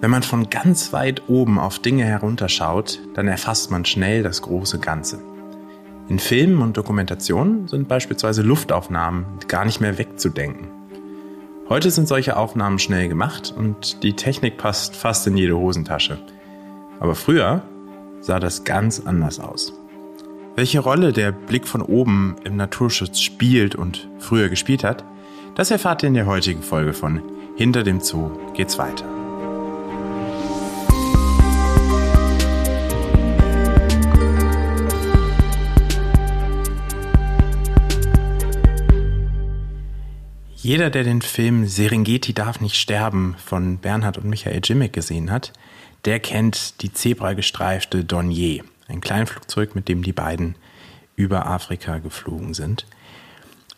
Wenn man von ganz weit oben auf Dinge herunterschaut, dann erfasst man schnell das große Ganze. In Filmen und Dokumentationen sind beispielsweise Luftaufnahmen gar nicht mehr wegzudenken. Heute sind solche Aufnahmen schnell gemacht und die Technik passt fast in jede Hosentasche. Aber früher sah das ganz anders aus. Welche Rolle der Blick von oben im Naturschutz spielt und früher gespielt hat, das erfahrt ihr in der heutigen Folge von Hinter dem Zoo geht's weiter. Jeder, der den Film Serengeti darf nicht sterben von Bernhard und Michael Jimmick gesehen hat, der kennt die zebragestreifte Dornier, ein Kleinflugzeug, mit dem die beiden über Afrika geflogen sind.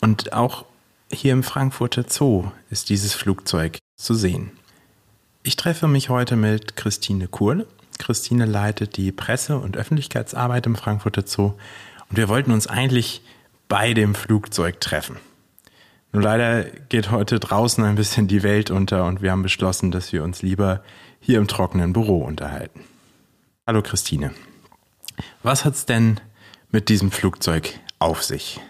Und auch hier im Frankfurter Zoo ist dieses Flugzeug zu sehen. Ich treffe mich heute mit Christine Kurle. Christine leitet die Presse- und Öffentlichkeitsarbeit im Frankfurter Zoo und wir wollten uns eigentlich bei dem Flugzeug treffen. Nur leider geht heute draußen ein bisschen die Welt unter und wir haben beschlossen, dass wir uns lieber hier im trockenen Büro unterhalten. Hallo Christine. Was hat's denn mit diesem Flugzeug auf sich?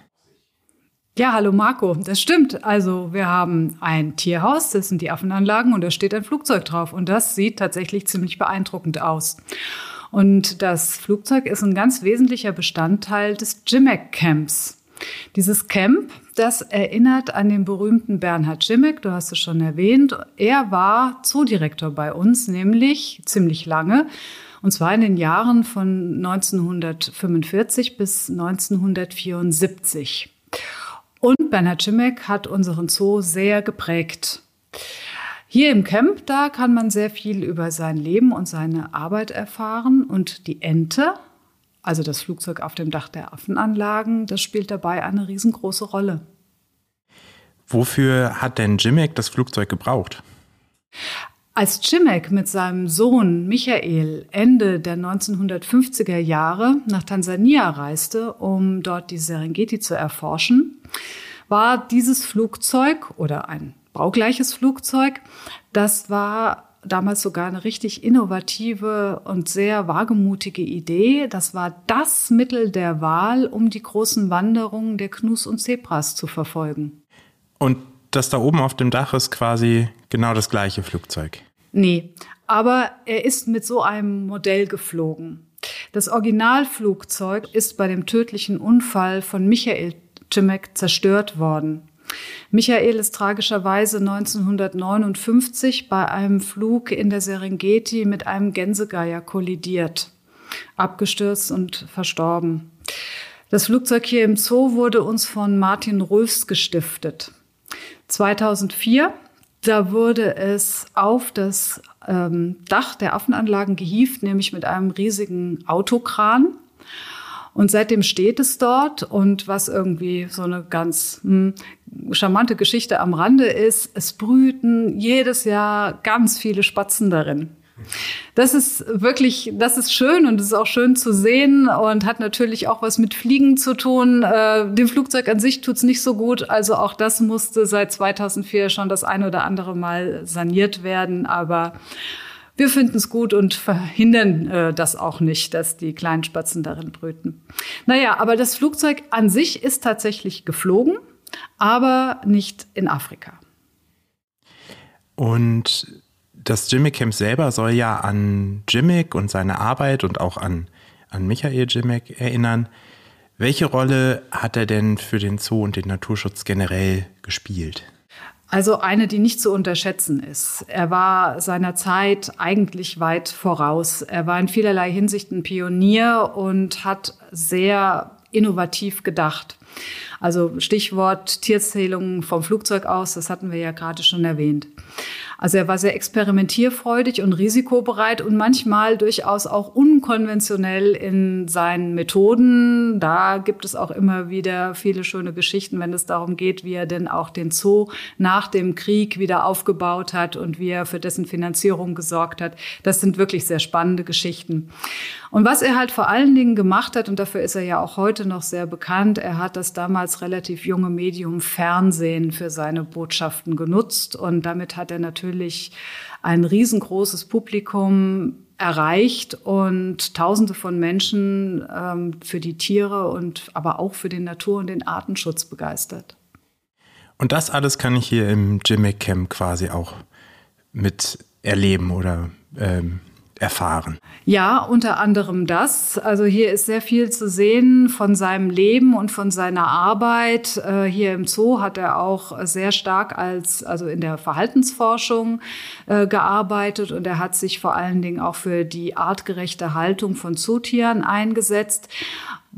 Ja, hallo Marco, das stimmt. Also wir haben ein Tierhaus, das sind die Affenanlagen und da steht ein Flugzeug drauf und das sieht tatsächlich ziemlich beeindruckend aus. Und das Flugzeug ist ein ganz wesentlicher Bestandteil des JIMEC Camps. Dieses Camp, das erinnert an den berühmten Bernhard Schimek, du hast es schon erwähnt. Er war Zoodirektor bei uns, nämlich ziemlich lange, und zwar in den Jahren von 1945 bis 1974. Und Bernhard Schimek hat unseren Zoo sehr geprägt. Hier im Camp, da kann man sehr viel über sein Leben und seine Arbeit erfahren. Und die Ente, also das Flugzeug auf dem Dach der Affenanlagen, das spielt dabei eine riesengroße Rolle. Wofür hat denn Jimmick das Flugzeug gebraucht? Als Jimmick mit seinem Sohn Michael Ende der 1950er Jahre nach Tansania reiste, um dort die Serengeti zu erforschen, war dieses Flugzeug oder ein baugleiches Flugzeug, das war damals sogar eine richtig innovative und sehr wagemutige Idee. Das war das Mittel der Wahl, um die großen Wanderungen der Knus und Zebras zu verfolgen. Und das da oben auf dem Dach ist quasi genau das gleiche Flugzeug? Nee, aber er ist mit so einem Modell geflogen. Das Originalflugzeug ist bei dem tödlichen Unfall von Michael Cimek zerstört worden. Michael ist tragischerweise 1959 bei einem Flug in der Serengeti mit einem Gänsegeier kollidiert, abgestürzt und verstorben. Das Flugzeug hier im Zoo wurde uns von Martin Rülfs gestiftet. 2004, da wurde es auf das ähm, Dach der Affenanlagen gehievt, nämlich mit einem riesigen Autokran. Und seitdem steht es dort und was irgendwie so eine ganz hm, charmante Geschichte am Rande ist, es brüten jedes Jahr ganz viele Spatzen darin. Das ist wirklich, das ist schön und es ist auch schön zu sehen und hat natürlich auch was mit Fliegen zu tun. Äh, dem Flugzeug an sich tut's nicht so gut, also auch das musste seit 2004 schon das ein oder andere Mal saniert werden, aber wir finden es gut und verhindern äh, das auch nicht, dass die kleinen Spatzen darin brüten. Naja, aber das Flugzeug an sich ist tatsächlich geflogen, aber nicht in Afrika. Und das Jimmick Camp selber soll ja an Jimmick und seine Arbeit und auch an, an Michael Jimmick erinnern. Welche Rolle hat er denn für den Zoo und den Naturschutz generell gespielt? Also eine, die nicht zu unterschätzen ist. Er war seiner Zeit eigentlich weit voraus. Er war in vielerlei Hinsicht ein Pionier und hat sehr innovativ gedacht. Also Stichwort Tierzählung vom Flugzeug aus, das hatten wir ja gerade schon erwähnt. Also er war sehr experimentierfreudig und risikobereit und manchmal durchaus auch unkonventionell in seinen Methoden. Da gibt es auch immer wieder viele schöne Geschichten, wenn es darum geht, wie er denn auch den Zoo nach dem Krieg wieder aufgebaut hat und wie er für dessen Finanzierung gesorgt hat. Das sind wirklich sehr spannende Geschichten. Und was er halt vor allen Dingen gemacht hat, und dafür ist er ja auch heute noch sehr bekannt, er hat das damals relativ junge Medium Fernsehen für seine Botschaften genutzt und damit hat er natürlich natürlich ein riesengroßes Publikum erreicht und Tausende von Menschen ähm, für die Tiere und aber auch für den Natur- und den Artenschutz begeistert. Und das alles kann ich hier im Jimmick Camp quasi auch mit erleben oder ähm, erfahren? Ja, unter anderem das. Also hier ist sehr viel zu sehen von seinem Leben und von seiner Arbeit. Äh, hier im Zoo hat er auch sehr stark als, also in der Verhaltensforschung äh, gearbeitet und er hat sich vor allen Dingen auch für die artgerechte Haltung von Zootieren eingesetzt.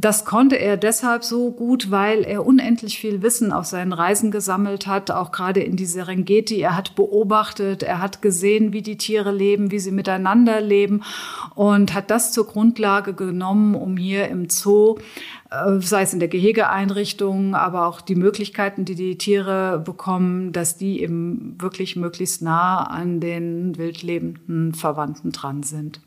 Das konnte er deshalb so gut, weil er unendlich viel Wissen auf seinen Reisen gesammelt hat, auch gerade in die Serengeti. Er hat beobachtet, er hat gesehen, wie die Tiere leben, wie sie miteinander leben und hat das zur Grundlage genommen, um hier im Zoo äh, sei es in der Gehegeeinrichtung, aber auch die Möglichkeiten, die die Tiere bekommen, dass die eben wirklich möglichst nah an den wildlebenden Verwandten dran sind.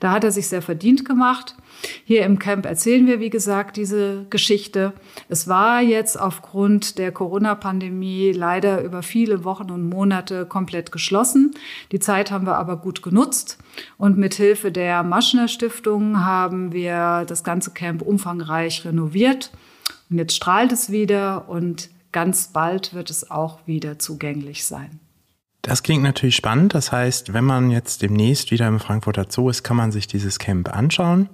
Da hat er sich sehr verdient gemacht. Hier im Camp erzählen wir, wie gesagt, diese Geschichte. Es war jetzt aufgrund der Corona-Pandemie leider über viele Wochen und Monate komplett geschlossen. Die Zeit haben wir aber gut genutzt und mit Hilfe der Maschner Stiftung haben wir das ganze Camp umfangreich renoviert. Und jetzt strahlt es wieder und ganz bald wird es auch wieder zugänglich sein. Das klingt natürlich spannend. Das heißt, wenn man jetzt demnächst wieder im Frankfurter Zoo ist, kann man sich dieses Camp anschauen.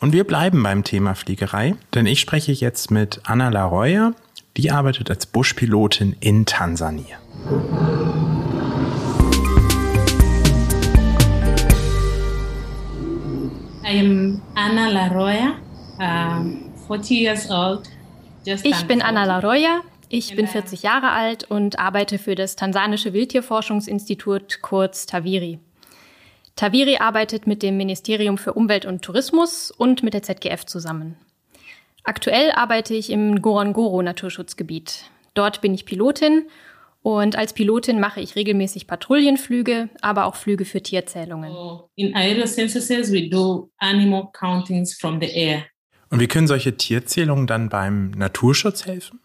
Und wir bleiben beim Thema Fliegerei, denn ich spreche jetzt mit Anna Laroya. Die arbeitet als Buschpilotin in Tansania. I am Anna Laroya, uh, 40 years old. ich bin Anna Laroya, ich bin 40 Jahre alt und arbeite für das Tansanische Wildtierforschungsinstitut, kurz TAVIRI. TAVIRI arbeitet mit dem Ministerium für Umwelt und Tourismus und mit der ZGF zusammen. Aktuell arbeite ich im Ngorongoro Naturschutzgebiet. Dort bin ich Pilotin und als Pilotin mache ich regelmäßig Patrouillenflüge, aber auch Flüge für Tierzählungen. In aerocensuses we do animal countings from the air. Und wie können solche Tierzählungen dann beim Naturschutz helfen?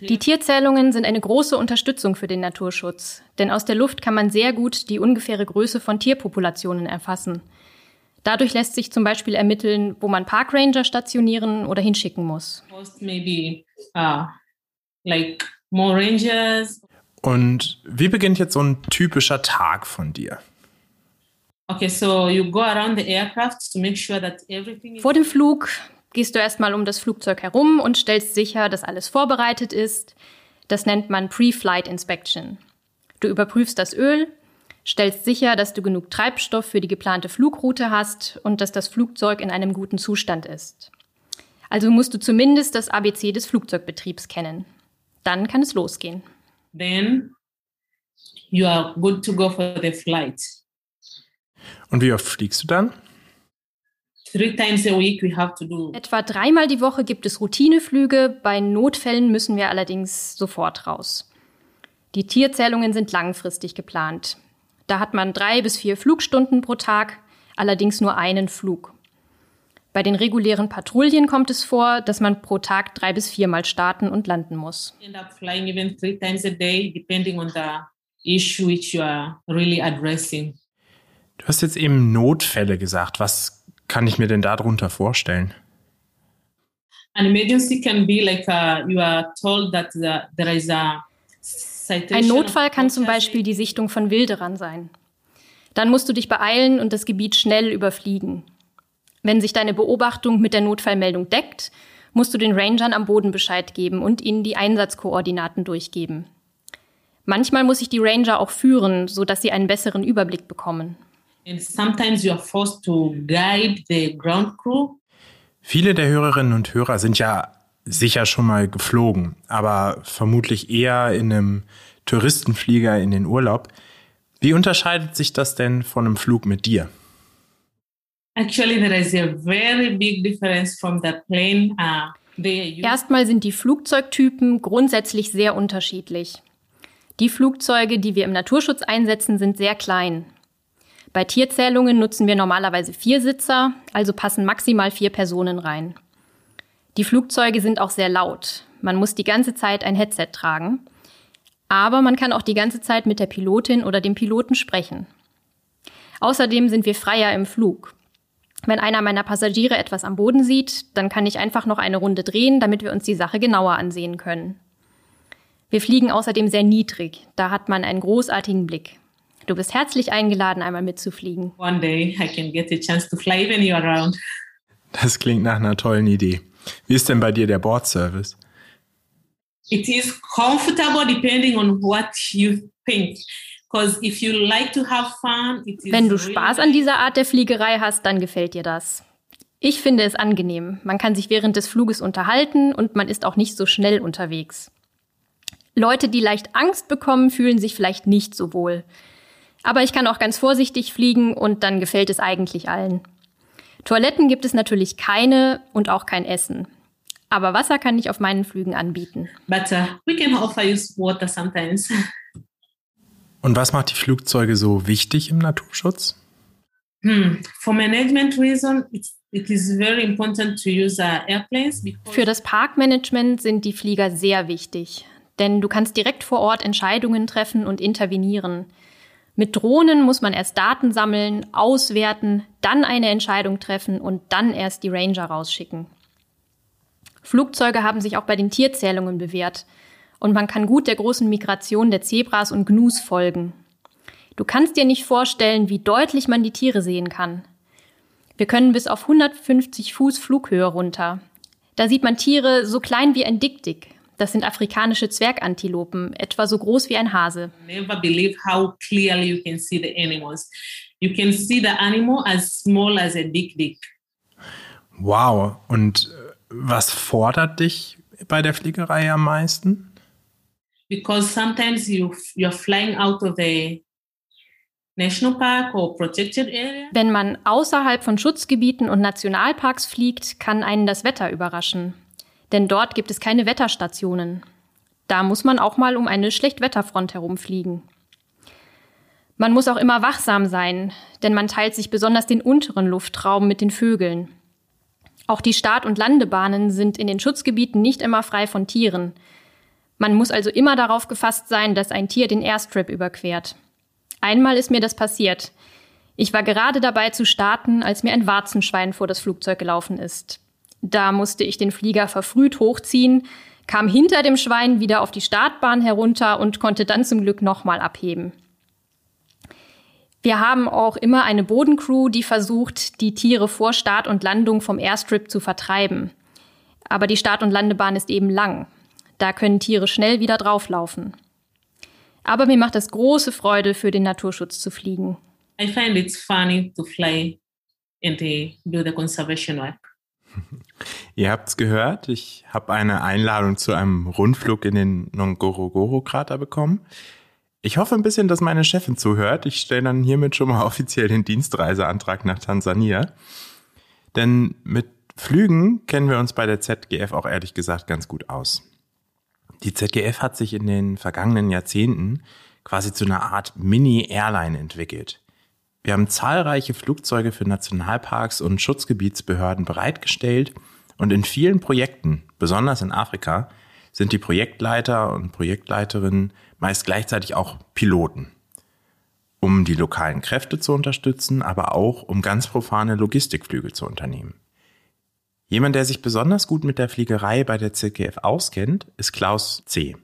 Die Tierzählungen sind eine große Unterstützung für den Naturschutz, denn aus der Luft kann man sehr gut die ungefähre Größe von Tierpopulationen erfassen. Dadurch lässt sich zum Beispiel ermitteln, wo man Parkranger stationieren oder hinschicken muss. Maybe, uh, like more rangers. Und wie beginnt jetzt so ein typischer Tag von dir? Okay, so you go around the aircraft to make sure that everything Vor dem Flug gehst du erstmal um das Flugzeug herum und stellst sicher, dass alles vorbereitet ist. Das nennt man Pre-Flight Inspection. Du überprüfst das Öl, stellst sicher, dass du genug Treibstoff für die geplante Flugroute hast und dass das Flugzeug in einem guten Zustand ist. Also musst du zumindest das ABC des Flugzeugbetriebs kennen. Dann kann es losgehen. Then you are good to go for the flight. Und wie oft fliegst du dann? Etwa dreimal die Woche gibt es Routineflüge, bei Notfällen müssen wir allerdings sofort raus. Die Tierzählungen sind langfristig geplant. Da hat man drei bis vier Flugstunden pro Tag, allerdings nur einen Flug. Bei den regulären Patrouillen kommt es vor, dass man pro Tag drei bis viermal starten und landen muss. issue which you are really addressing. Du hast jetzt eben Notfälle gesagt. Was kann ich mir denn darunter vorstellen? An emergency can be like uh, you are told that the, there is a Ein Notfall kann zum Beispiel die Sichtung von Wilderern sein. Dann musst du dich beeilen und das Gebiet schnell überfliegen. Wenn sich deine Beobachtung mit der Notfallmeldung deckt, musst du den Rangern am Boden Bescheid geben und ihnen die Einsatzkoordinaten durchgeben. Manchmal muss ich die Ranger auch führen, sodass sie einen besseren Überblick bekommen. And sometimes you are forced to guide the ground crew. Viele der Hörerinnen und Hörer sind ja sicher schon mal geflogen, aber vermutlich eher in einem Touristenflieger in den Urlaub. Wie unterscheidet sich das denn von einem Flug mit dir? Actually, there is a very big difference from the plane. Uh, Erstmal sind die Flugzeugtypen grundsätzlich sehr unterschiedlich. Die Flugzeuge, die wir im Naturschutz einsetzen, sind sehr klein. Bei Tierzählungen nutzen wir normalerweise vier Sitzer, also passen maximal vier Personen rein. Die Flugzeuge sind auch sehr laut. Man muss die ganze Zeit ein Headset tragen. Aber man kann auch die ganze Zeit mit der Pilotin oder dem Piloten sprechen. Außerdem sind wir freier im Flug. Wenn einer meiner Passagiere etwas am Boden sieht, dann kann ich einfach noch eine Runde drehen, damit wir uns die Sache genauer ansehen können. Wir fliegen außerdem sehr niedrig, da hat man einen großartigen Blick. Du bist herzlich eingeladen, einmal mitzufliegen. One day I can get a chance to fly even you around. Das klingt nach einer tollen Idee. Wie ist denn bei dir der Bordservice? It is comfortable depending on what you think. Wenn du Spaß an dieser Art der Fliegerei hast, dann gefällt dir das. Ich finde es angenehm. Man kann sich während des Fluges unterhalten und man ist auch nicht so schnell unterwegs. Leute, die leicht Angst bekommen, fühlen sich vielleicht nicht so wohl. Aber ich kann auch ganz vorsichtig fliegen und dann gefällt es eigentlich allen. Toiletten gibt es natürlich keine und auch kein Essen. Aber Wasser kann ich auf meinen Flügen anbieten. But uh, we can offer you water sometimes. Und was macht die Flugzeuge so wichtig im Naturschutz? Hmm. For management reason, it's It is very important to use uh, airplanes Für das Parkmanagement sind die Flieger sehr wichtig, denn du kannst direkt vor Ort Entscheidungen treffen und intervenieren. Mit Drohnen muss man erst Daten sammeln, auswerten, dann eine Entscheidung treffen und dann erst die Ranger rausschicken. Flugzeuge haben sich auch bei den Tierzählungen bewährt und man kann gut der großen Migration der Zebras und Gnus folgen. Du kannst dir nicht vorstellen, wie deutlich man die Tiere sehen kann. Wir können bis auf 150 Fuß Flughöhe runter. Da sieht man Tiere so klein wie ein Dickdick. Das sind afrikanische Zwergantilopen, etwa so groß wie ein Hase. Never believe how clearly you can see the animals. You can see the animal as small as a dick dick. Wow. Und äh, was fordert dich bei der Fliegerei am meisten? because sometimes you you're flying out of the National Park or protected area. Wenn man außerhalb von Schutzgebieten und Nationalparks fliegt, kann einen das Wetter überraschen. Denn dort gibt es keine Wetterstationen. Da muss man auch mal um eine Schlechtwetterfront herumfliegen. Man muss auch immer wachsam sein, denn man teilt sich besonders den unteren Luftraum mit den Vögeln. Auch die Start- und Landebahnen sind in den Schutzgebieten nicht immer frei von Tieren. Man muss also immer darauf gefasst sein, dass ein Tier den Airstrip überquert. Einmal ist mir das passiert. Ich war gerade dabei zu starten, als mir ein Warzenschwein vor das Flugzeug gelaufen ist. Da musste ich den Flieger verfrüht hochziehen, kam hinter dem Schwein wieder auf die Startbahn herunter und konnte dann zum Glück nochmal abheben. Wir haben auch immer eine Bodencrew, die versucht, die Tiere vor Start und Landung vom Airstrip zu vertreiben. Aber die Start- und Landebahn ist eben lang. Da können Tiere schnell wieder drauflaufen. Aber mir macht es große Freude, für den Naturschutz zu fliegen. I find it's funny to fly and do the conservation work. Ihr habt es gehört, ich habe eine Einladung zu einem Rundflug in den Ngorongoro-Krater bekommen. Ich hoffe ein bisschen, dass meine Chefin zuhört. Ich stelle dann hiermit schon mal offiziell den Dienstreiseantrag nach Tansania. Denn mit Flügen kennen wir uns bei der ZGF auch ehrlich gesagt ganz gut aus. Die ZGF hat sich in den vergangenen Jahrzehnten quasi zu einer Art Mini-Airline entwickelt. Wir haben zahlreiche Flugzeuge für Nationalparks und Schutzgebietsbehörden bereitgestellt und in vielen Projekten, besonders in Afrika, sind die Projektleiter und Projektleiterinnen meist gleichzeitig auch Piloten, um die lokalen Kräfte zu unterstützen, aber auch um ganz profane Logistikflüge zu unternehmen. Jemand, der sich besonders gut mit der Fliegerei bei der ZGF auskennt, ist Klaus C.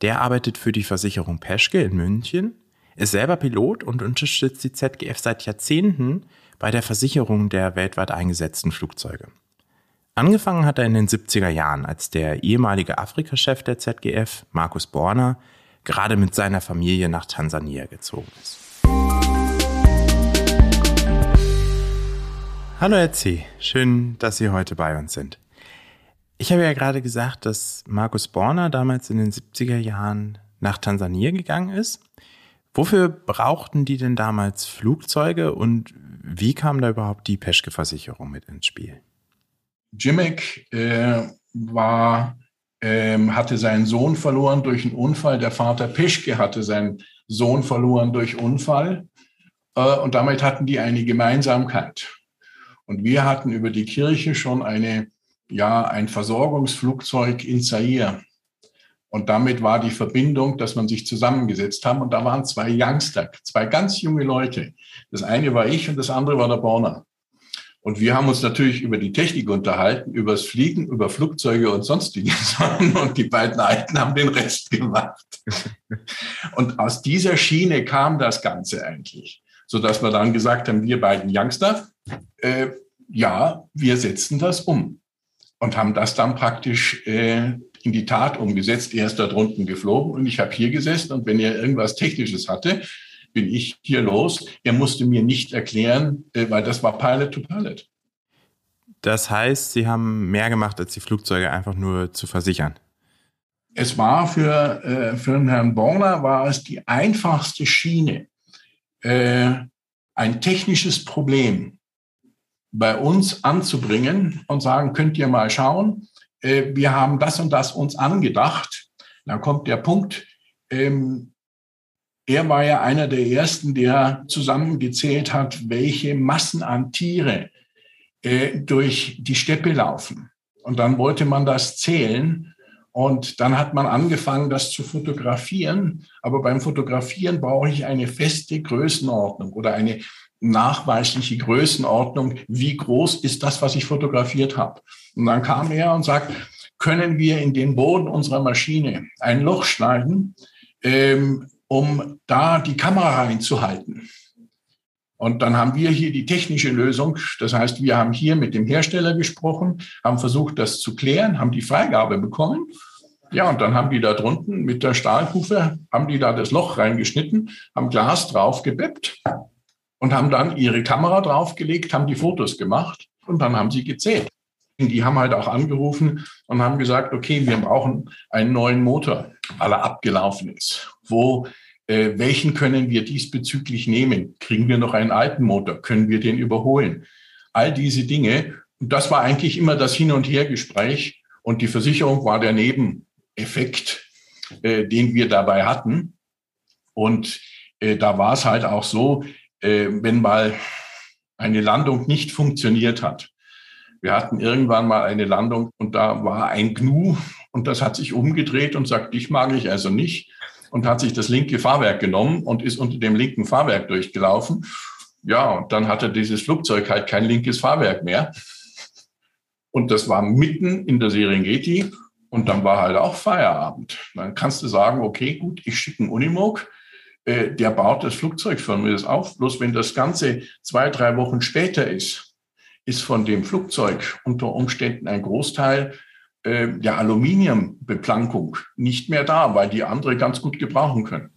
Der arbeitet für die Versicherung Peschke in München, ist selber Pilot und unterstützt die ZGF seit Jahrzehnten bei der Versicherung der weltweit eingesetzten Flugzeuge. Angefangen hat er in den 70er Jahren, als der ehemalige Afrika-Chef der ZGF, Markus Borner, gerade mit seiner Familie nach Tansania gezogen ist. Hallo C., schön, dass Sie heute bei uns sind. Ich habe ja gerade gesagt, dass Markus Borner damals in den 70er Jahren nach Tansania gegangen ist. Wofür brauchten die denn damals Flugzeuge und wie kam da überhaupt die Peschke-Versicherung mit ins Spiel? Jimmick äh, war, äh, hatte seinen Sohn verloren durch einen Unfall. Der Vater Peschke hatte seinen Sohn verloren durch Unfall. Äh, und damit hatten die eine Gemeinsamkeit. Und wir hatten über die Kirche schon eine ja ein Versorgungsflugzeug in Zaire. Und damit war die Verbindung, dass man sich zusammengesetzt haben. Und da waren zwei Youngster, zwei ganz junge Leute. Das eine war ich und das andere war der Borner. Und wir haben uns natürlich über die Technik unterhalten, über das Fliegen, über Flugzeuge und sonstige Sachen. Und die beiden Alten haben den Rest gemacht. Und aus dieser Schiene kam das Ganze eigentlich, sodass wir dann gesagt haben, wir beiden Youngster, äh, ja, wir setzen das um und haben das dann praktisch äh, in die Tat umgesetzt. Er ist da drunten geflogen und ich habe hier gesessen und wenn er irgendwas Technisches hatte, bin ich hier los. Er musste mir nicht erklären, äh, weil das war Pilot to Pilot. Das heißt, Sie haben mehr gemacht, als die Flugzeuge einfach nur zu versichern. Es war für, äh, für den Herrn Borner war es die einfachste Schiene, äh, ein technisches Problem bei uns anzubringen und sagen, könnt ihr mal schauen, äh, wir haben das und das uns angedacht. Dann kommt der Punkt, ähm, er war ja einer der ersten, der zusammengezählt hat, welche Massen an Tiere äh, durch die Steppe laufen. Und dann wollte man das zählen. Und dann hat man angefangen, das zu fotografieren. Aber beim Fotografieren brauche ich eine feste Größenordnung oder eine nachweisliche Größenordnung. Wie groß ist das, was ich fotografiert habe? Und dann kam er und sagt, können wir in den Boden unserer Maschine ein Loch schneiden, ähm, um da die Kamera reinzuhalten. Und dann haben wir hier die technische Lösung. Das heißt, wir haben hier mit dem Hersteller gesprochen, haben versucht, das zu klären, haben die Freigabe bekommen. Ja, und dann haben die da drunten mit der Stahlkufe, haben die da das Loch reingeschnitten, haben Glas drauf gebeppt und haben dann ihre Kamera draufgelegt, haben die Fotos gemacht und dann haben sie gezählt. Die haben halt auch angerufen und haben gesagt, okay, wir brauchen einen neuen Motor, weil er abgelaufen ist. Wo, äh, welchen können wir diesbezüglich nehmen? Kriegen wir noch einen alten Motor? Können wir den überholen? All diese Dinge. Und das war eigentlich immer das Hin- und Hergespräch. Und die Versicherung war der Nebeneffekt, äh, den wir dabei hatten. Und äh, da war es halt auch so, äh, wenn mal eine Landung nicht funktioniert hat, wir hatten irgendwann mal eine Landung und da war ein Gnu und das hat sich umgedreht und sagt, dich mag ich also nicht und hat sich das linke Fahrwerk genommen und ist unter dem linken Fahrwerk durchgelaufen. Ja, und dann hatte dieses Flugzeug halt kein linkes Fahrwerk mehr. Und das war mitten in der Serengeti und dann war halt auch Feierabend. Dann kannst du sagen, okay, gut, ich schicke einen Unimog, äh, der baut das Flugzeug für mir auf. Bloß wenn das Ganze zwei, drei Wochen später ist, ist von dem Flugzeug unter Umständen ein Großteil äh, der Aluminiumbeplankung nicht mehr da, weil die andere ganz gut gebrauchen können.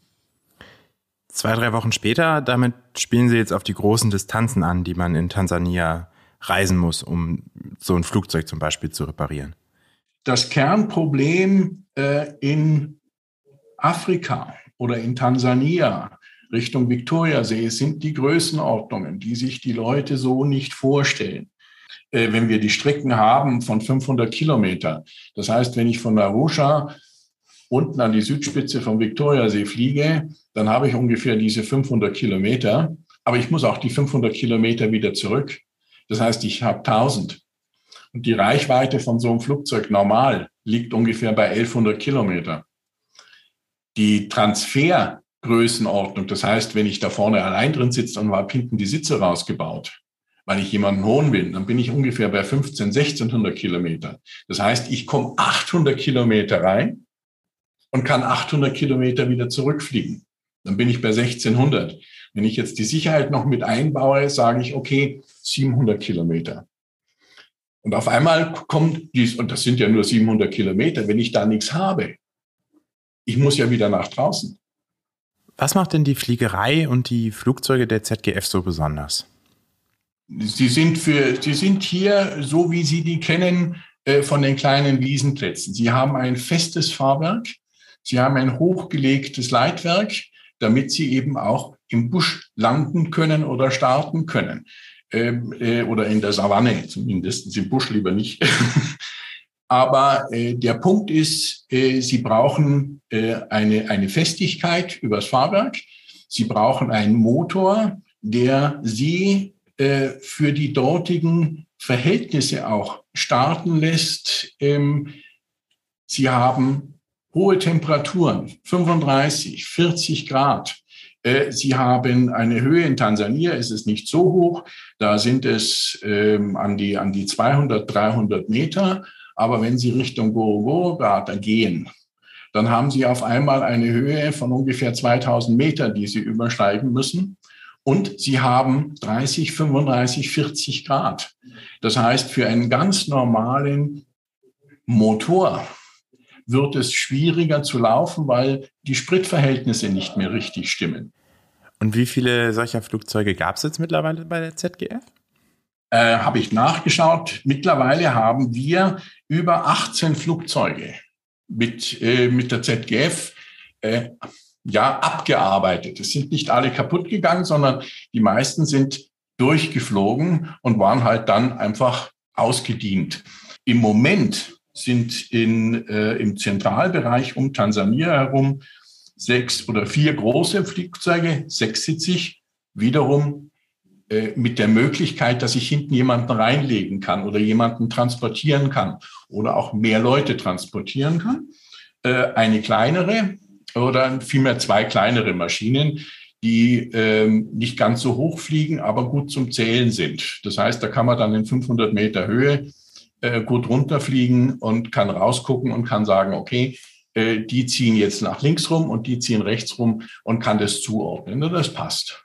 Zwei, drei Wochen später, damit spielen Sie jetzt auf die großen Distanzen an, die man in Tansania reisen muss, um so ein Flugzeug zum Beispiel zu reparieren. Das Kernproblem äh, in Afrika oder in Tansania Richtung Viktoriasee sind die Größenordnungen, die sich die Leute so nicht vorstellen. Äh, wenn wir die Strecken haben von 500 Kilometer, das heißt, wenn ich von Arusha unten an die Südspitze vom Viktoriasee fliege, dann habe ich ungefähr diese 500 Kilometer, aber ich muss auch die 500 Kilometer wieder zurück. Das heißt, ich habe 1000. Und die Reichweite von so einem Flugzeug normal liegt ungefähr bei 1100 Kilometer. Die Transfer Größenordnung. Das heißt, wenn ich da vorne allein drin sitze und habe hinten die Sitze rausgebaut, weil ich jemanden holen will, dann bin ich ungefähr bei 15, 1600 Kilometer. Das heißt, ich komme 800 Kilometer rein und kann 800 Kilometer wieder zurückfliegen. Dann bin ich bei 1600. Wenn ich jetzt die Sicherheit noch mit einbaue, sage ich, okay, 700 Kilometer. Und auf einmal kommt dies, und das sind ja nur 700 Kilometer, wenn ich da nichts habe. Ich muss ja wieder nach draußen. Was macht denn die Fliegerei und die Flugzeuge der ZGF so besonders? Sie sind, für, sie sind hier, so wie Sie die kennen, äh, von den kleinen Wiesenplätzen. Sie haben ein festes Fahrwerk, Sie haben ein hochgelegtes Leitwerk, damit Sie eben auch im Busch landen können oder starten können. Ähm, äh, oder in der Savanne, zumindest im Busch lieber nicht. Aber äh, der Punkt ist, Sie brauchen eine, eine Festigkeit übers Fahrwerk. Sie brauchen einen Motor, der Sie äh, für die dortigen Verhältnisse auch starten lässt. Ähm, sie haben hohe Temperaturen, 35, 40 Grad. Äh, sie haben eine Höhe in Tansania, ist es nicht so hoch, da sind es ähm, an, die, an die 200, 300 Meter. Aber wenn Sie Richtung Gorogoro-Krater gehen, dann haben Sie auf einmal eine Höhe von ungefähr 2000 Meter, die Sie übersteigen müssen. Und Sie haben 30, 35, 40 Grad. Das heißt, für einen ganz normalen Motor wird es schwieriger zu laufen, weil die Spritverhältnisse nicht mehr richtig stimmen. Und wie viele solcher Flugzeuge gab es jetzt mittlerweile bei der ZGF? Äh, Habe ich nachgeschaut. Mittlerweile haben wir über 18 Flugzeuge mit, äh, mit der ZGF äh, ja, abgearbeitet. Es sind nicht alle kaputt gegangen, sondern die meisten sind durchgeflogen und waren halt dann einfach ausgedient. Im Moment sind in, äh, im Zentralbereich um Tansania herum sechs oder vier große Flugzeuge, sechssitzig, wiederum äh, mit der Möglichkeit, dass ich hinten jemanden reinlegen kann oder jemanden transportieren kann oder auch mehr Leute transportieren kann. Äh, eine kleinere oder vielmehr zwei kleinere Maschinen, die ähm, nicht ganz so hoch fliegen, aber gut zum Zählen sind. Das heißt, da kann man dann in 500 Meter Höhe äh, gut runterfliegen und kann rausgucken und kann sagen, okay, äh, die ziehen jetzt nach links rum und die ziehen rechts rum und kann das zuordnen. Das passt.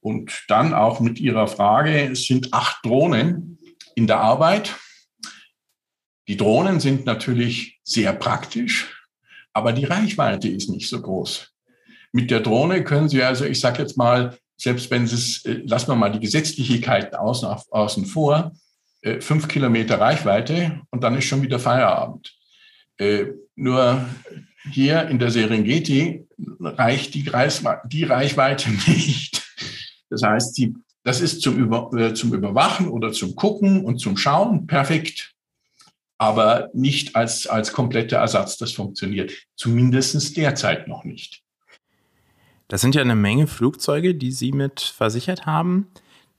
Und dann auch mit Ihrer Frage, es sind acht Drohnen in der Arbeit. Die Drohnen sind natürlich sehr praktisch, aber die Reichweite ist nicht so groß. Mit der Drohne können Sie also, ich sage jetzt mal, selbst wenn es, äh, lassen wir mal die Gesetzlichkeiten außen, außen vor, äh, fünf Kilometer Reichweite und dann ist schon wieder Feierabend. Äh, nur hier in der Serengeti reicht die, die Reichweite nicht. Das heißt, die, das ist zum, Über, zum Überwachen oder zum Gucken und zum Schauen perfekt, aber nicht als, als kompletter Ersatz. Das funktioniert zumindest derzeit noch nicht. Das sind ja eine Menge Flugzeuge, die Sie mit versichert haben.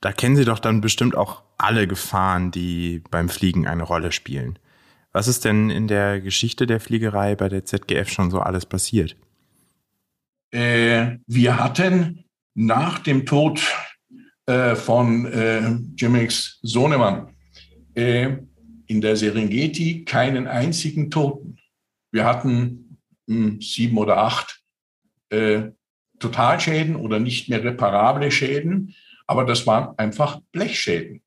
Da kennen Sie doch dann bestimmt auch alle Gefahren, die beim Fliegen eine Rolle spielen. Was ist denn in der Geschichte der Fliegerei bei der ZGF schon so alles passiert? Äh, wir hatten nach dem Tod äh, von äh, Jimmix Sohnemann äh, in der Serengeti keinen einzigen Toten. Wir hatten hm, sieben oder acht äh, Totalschäden oder nicht mehr reparable Schäden, aber das waren einfach Blechschäden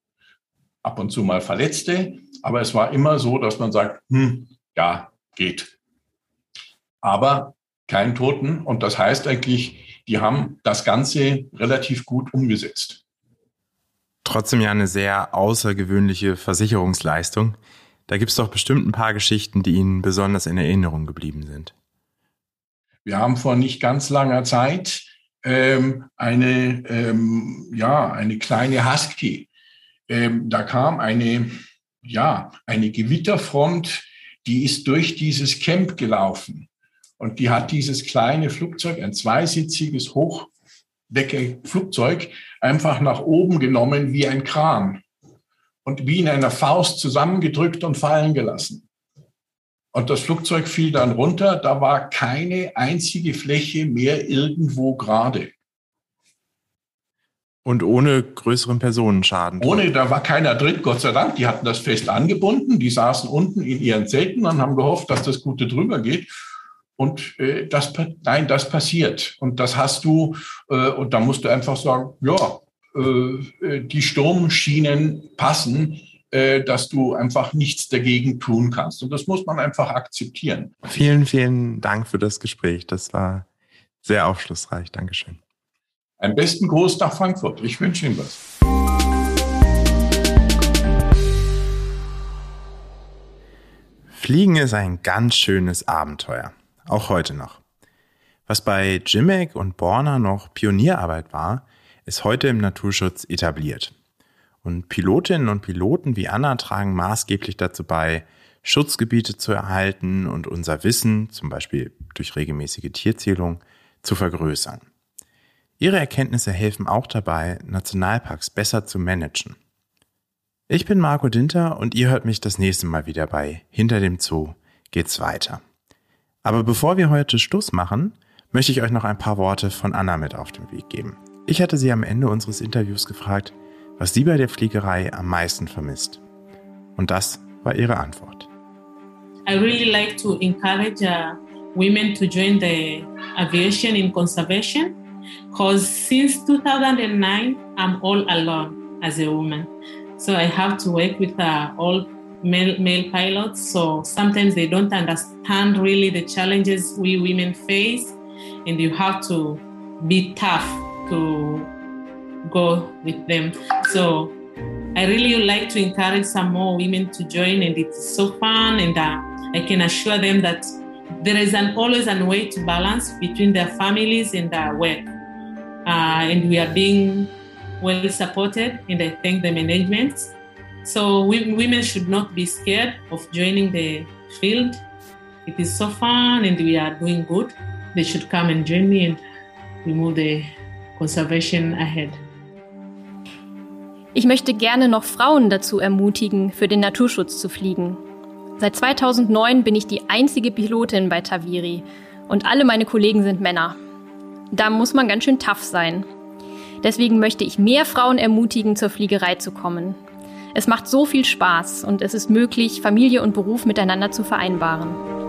ab und zu mal Verletzte, aber es war immer so, dass man sagt, hm, ja, geht. Aber kein Toten und das heißt eigentlich, die haben das Ganze relativ gut umgesetzt. Trotzdem ja eine sehr außergewöhnliche Versicherungsleistung. Da gibt es doch bestimmt ein paar Geschichten, die Ihnen besonders in Erinnerung geblieben sind. Wir haben vor nicht ganz langer Zeit ähm, eine, ähm, ja, eine kleine Husky ähm, da kam eine, ja, eine Gewitterfront, die ist durch dieses Camp gelaufen. Und die hat dieses kleine Flugzeug, ein zweisitziges Hochdecke-Flugzeug, einfach nach oben genommen wie ein Kran und wie in einer Faust zusammengedrückt und fallen gelassen. Und das Flugzeug fiel dann runter, da war keine einzige Fläche mehr irgendwo gerade. Und ohne größeren Personenschaden. Ohne, da war keiner drin, Gott sei Dank. Die hatten das fest angebunden. Die saßen unten in ihren Zelten und haben gehofft, dass das Gute drüber geht. Und äh, das, nein, das passiert. Und das hast du, äh, und da musst du einfach sagen, ja, äh, die Sturmschienen passen, äh, dass du einfach nichts dagegen tun kannst. Und das muss man einfach akzeptieren. Vielen, vielen Dank für das Gespräch. Das war sehr aufschlussreich. Dankeschön. Einen besten Gruß nach Frankfurt. Ich wünsche Ihnen was. Fliegen ist ein ganz schönes Abenteuer. Auch heute noch. Was bei Jimek und Borner noch Pionierarbeit war, ist heute im Naturschutz etabliert. Und Pilotinnen und Piloten wie Anna tragen maßgeblich dazu bei, Schutzgebiete zu erhalten und unser Wissen, zum Beispiel durch regelmäßige Tierzählung, zu vergrößern. Ihre Erkenntnisse helfen auch dabei, Nationalparks besser zu managen. Ich bin Marco Dinter und ihr hört mich das nächste Mal wieder bei Hinter dem Zoo geht's weiter. Aber bevor wir heute Schluss machen, möchte ich euch noch ein paar Worte von Anna mit auf den Weg geben. Ich hatte sie am Ende unseres Interviews gefragt, was sie bei der Fliegerei am meisten vermisst. Und das war ihre Antwort. I really like to encourage uh, women to join the aviation in conservation because since 2009 I'm all alone as a woman. So I have to work with uh, all male, male pilots. So sometimes they don't understand really the challenges we women face, and you have to be tough to go with them. So I really like to encourage some more women to join, and it's so fun. And uh, I can assure them that there is an always a way to balance between their families and their work. Uh, and we are being well supported, and I thank the management so women should not be scared of joining the field. It is so fun and we are doing good. They should come and join me and we move the conservation ahead. Ich möchte gerne noch Frauen dazu ermutigen, für den Naturschutz zu fliegen. Seit 2009 bin ich die einzige Pilotin bei Taviri und alle meine Kollegen sind Männer. Da muss man ganz schön tough sein. Deswegen möchte ich mehr Frauen ermutigen, zur Fliegerei zu kommen. Es macht so viel Spaß und es ist möglich, Familie und Beruf miteinander zu vereinbaren.